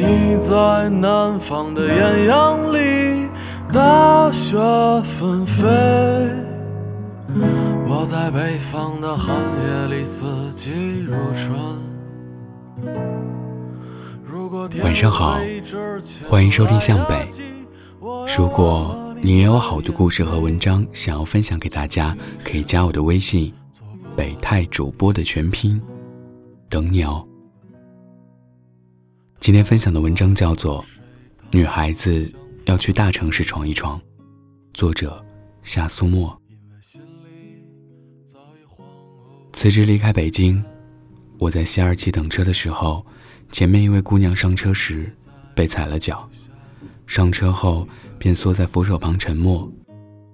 你在南方的艳阳里，大雪纷飞；我在北方的寒夜里，四季如春。晚上好，欢迎收听向北。如果你也有好的故事和文章想要分享给大家，可以加我的微信“北泰主播”的全拼，等你哦。今天分享的文章叫做《女孩子要去大城市闯一闯》，作者夏苏沫。辞职离开北京，我在西二旗等车的时候，前面一位姑娘上车时被踩了脚，上车后便缩在扶手旁沉默，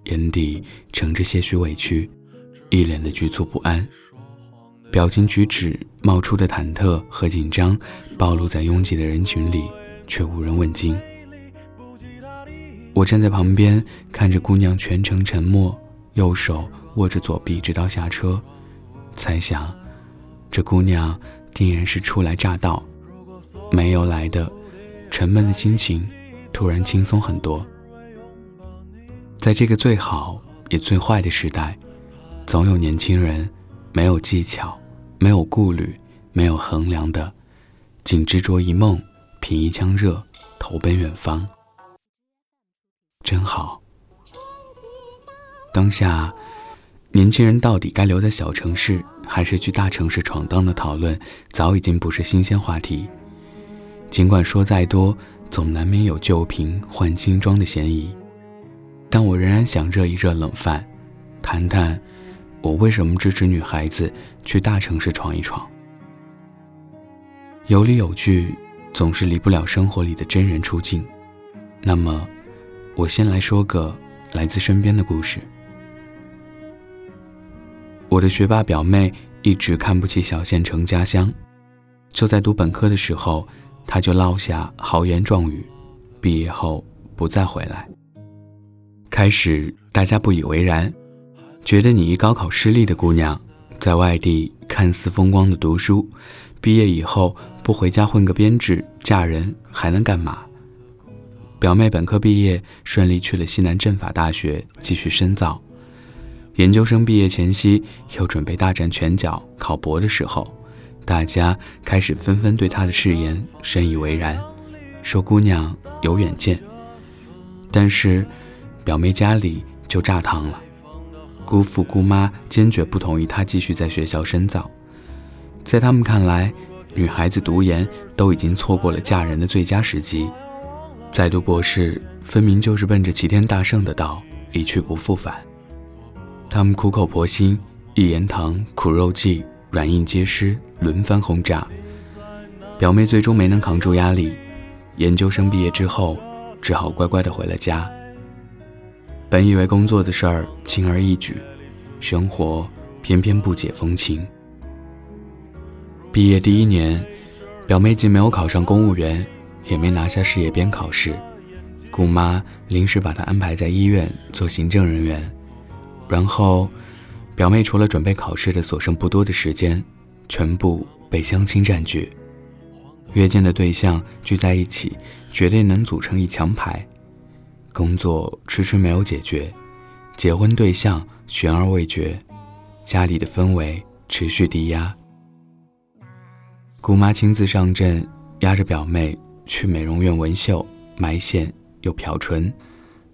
眼底盛着些许委屈，一脸的局促不安。表情举止冒出的忐忑和紧张，暴露在拥挤的人群里，却无人问津。我站在旁边，看着姑娘全程沉默，右手握着左臂，直到下车，猜想，这姑娘定然是初来乍到，没有来的，沉闷的心情突然轻松很多。在这个最好也最坏的时代，总有年轻人没有技巧。没有顾虑，没有衡量的，仅执着一梦，品一腔热，投奔远方，真好。当下，年轻人到底该留在小城市，还是去大城市闯荡的讨论，早已经不是新鲜话题。尽管说再多，总难免有旧瓶换新装的嫌疑，但我仍然想热一热冷饭，谈谈。我为什么支持女孩子去大城市闯一闯？有理有据，总是离不了生活里的真人出镜。那么，我先来说个来自身边的故事。我的学霸表妹一直看不起小县城家乡，就在读本科的时候，她就落下豪言壮语，毕业后不再回来。开始大家不以为然。觉得你一高考失利的姑娘，在外地看似风光的读书，毕业以后不回家混个编制，嫁人还能干嘛？表妹本科毕业顺利去了西南政法大学继续深造，研究生毕业前夕又准备大展拳脚考博的时候，大家开始纷纷对她的誓言深以为然，说姑娘有远见。但是，表妹家里就炸汤了。姑父姑妈坚决不同意她继续在学校深造，在他们看来，女孩子读研都已经错过了嫁人的最佳时机，再读博士分明就是奔着齐天大圣的道一去不复返。他们苦口婆心，一言堂、苦肉计、软硬皆施，轮番轰炸。表妹最终没能扛住压力，研究生毕业之后，只好乖乖的回了家。本以为工作的事儿轻而易举，生活偏偏不解风情。毕业第一年，表妹既没有考上公务员，也没拿下事业编考试，姑妈临时把她安排在医院做行政人员。然后，表妹除了准备考试的所剩不多的时间，全部被相亲占据。约见的对象聚在一起，绝对能组成一强牌。工作迟迟没有解决，结婚对象悬而未决，家里的氛围持续低压。姑妈亲自上阵，压着表妹去美容院纹绣、埋线又漂唇，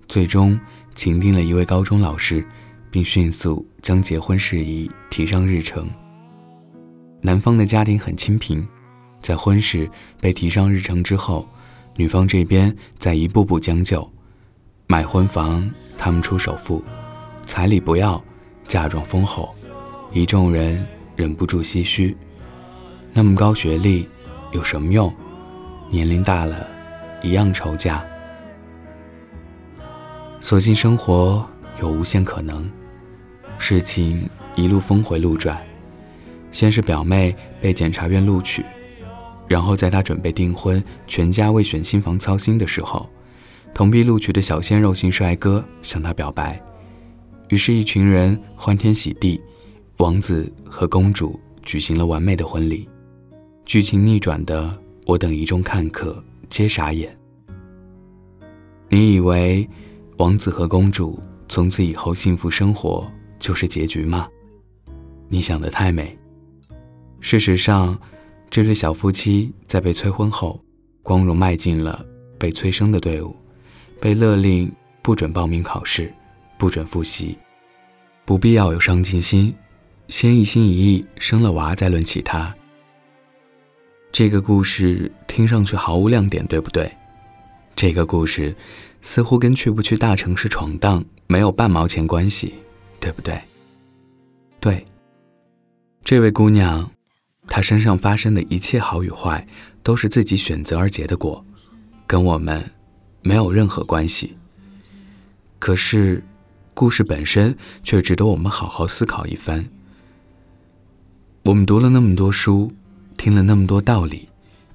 最终请定了一位高中老师，并迅速将结婚事宜提上日程。男方的家庭很清贫，在婚事被提上日程之后，女方这边在一步步将就。买婚房，他们出首付，彩礼不要，嫁妆丰厚，一众人忍不住唏嘘：那么高学历有什么用？年龄大了，一样愁嫁。所幸生活有无限可能，事情一路峰回路转。先是表妹被检察院录取，然后在她准备订婚，全家为选新房操心的时候。同批录取的小鲜肉型帅哥向她表白，于是，一群人欢天喜地，王子和公主举行了完美的婚礼。剧情逆转的，我等一众看客皆傻眼。你以为王子和公主从此以后幸福生活就是结局吗？你想的太美。事实上，这对小夫妻在被催婚后，光荣迈进了被催生的队伍，被勒令不准报名考试，不准复习，不必要有上进心，先一心一意生了娃再论其他。这个故事听上去毫无亮点，对不对？这个故事似乎跟去不去大城市闯荡没有半毛钱关系，对不对？对。这位姑娘，她身上发生的一切好与坏，都是自己选择而结的果，跟我们没有任何关系。可是，故事本身却值得我们好好思考一番。我们读了那么多书。听了那么多道理，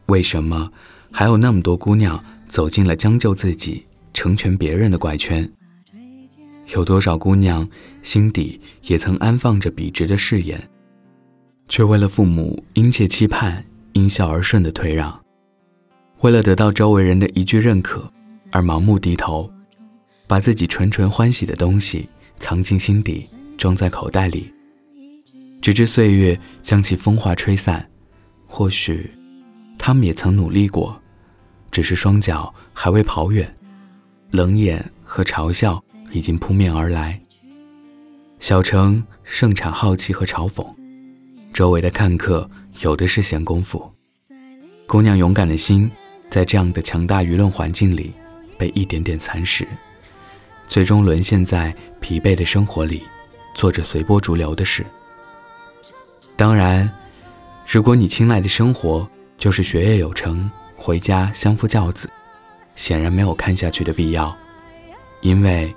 为什么还有那么多姑娘走进了将就自己、成全别人的怪圈？有多少姑娘心底也曾安放着笔直的誓言，却为了父母殷切期盼、因孝而顺的退让，为了得到周围人的一句认可而盲目低头，把自己纯纯欢喜的东西藏进心底，装在口袋里，直至岁月将其风化吹散。或许，他们也曾努力过，只是双脚还未跑远，冷眼和嘲笑已经扑面而来。小城盛产好奇和嘲讽，周围的看客有的是闲工夫。姑娘勇敢的心，在这样的强大舆论环境里，被一点点蚕食，最终沦陷在疲惫的生活里，做着随波逐流的事。当然。如果你青睐的生活就是学业有成，回家相夫教子，显然没有看下去的必要，因为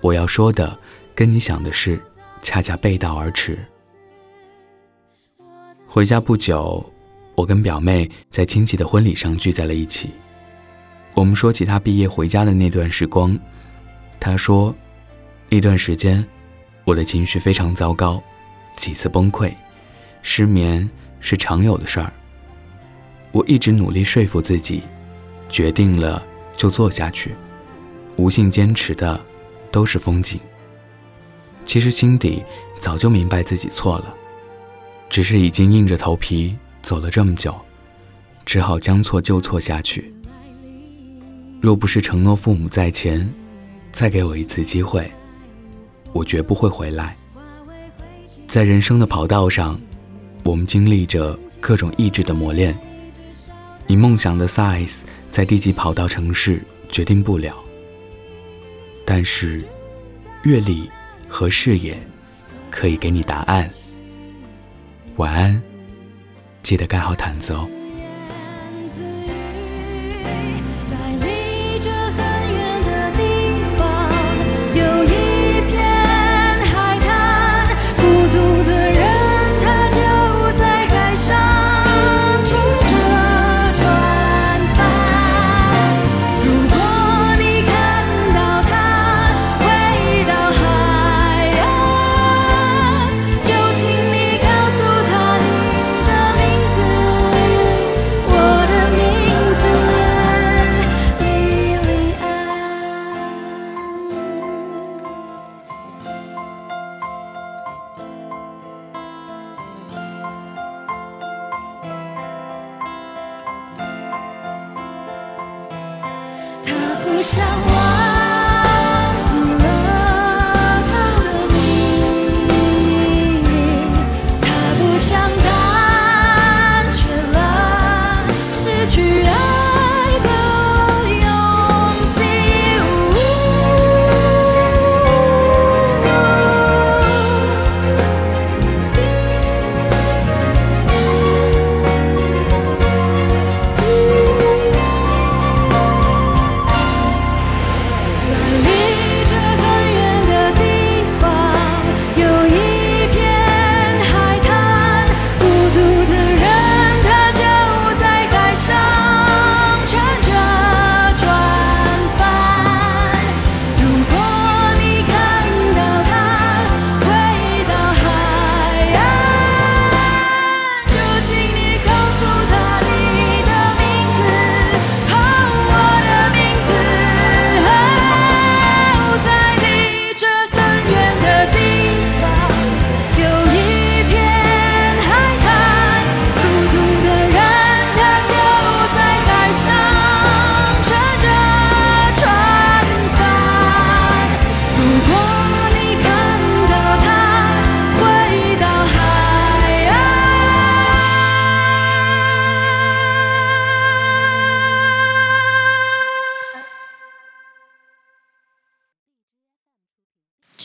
我要说的跟你想的是恰恰背道而驰。回家不久，我跟表妹在亲戚的婚礼上聚在了一起，我们说起他毕业回家的那段时光，他说，那段时间我的情绪非常糟糕，几次崩溃，失眠。是常有的事儿。我一直努力说服自己，决定了就做下去，无性坚持的都是风景。其实心底早就明白自己错了，只是已经硬着头皮走了这么久，只好将错就错下去。若不是承诺父母在前，再给我一次机会，我绝不会回来。在人生的跑道上。我们经历着各种意志的磨练，你梦想的 size 在第几跑道城市决定不了，但是阅历和视野可以给你答案。晚安，记得盖好毯子哦。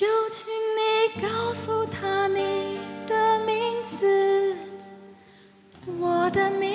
就请你告诉他你的名字，我的名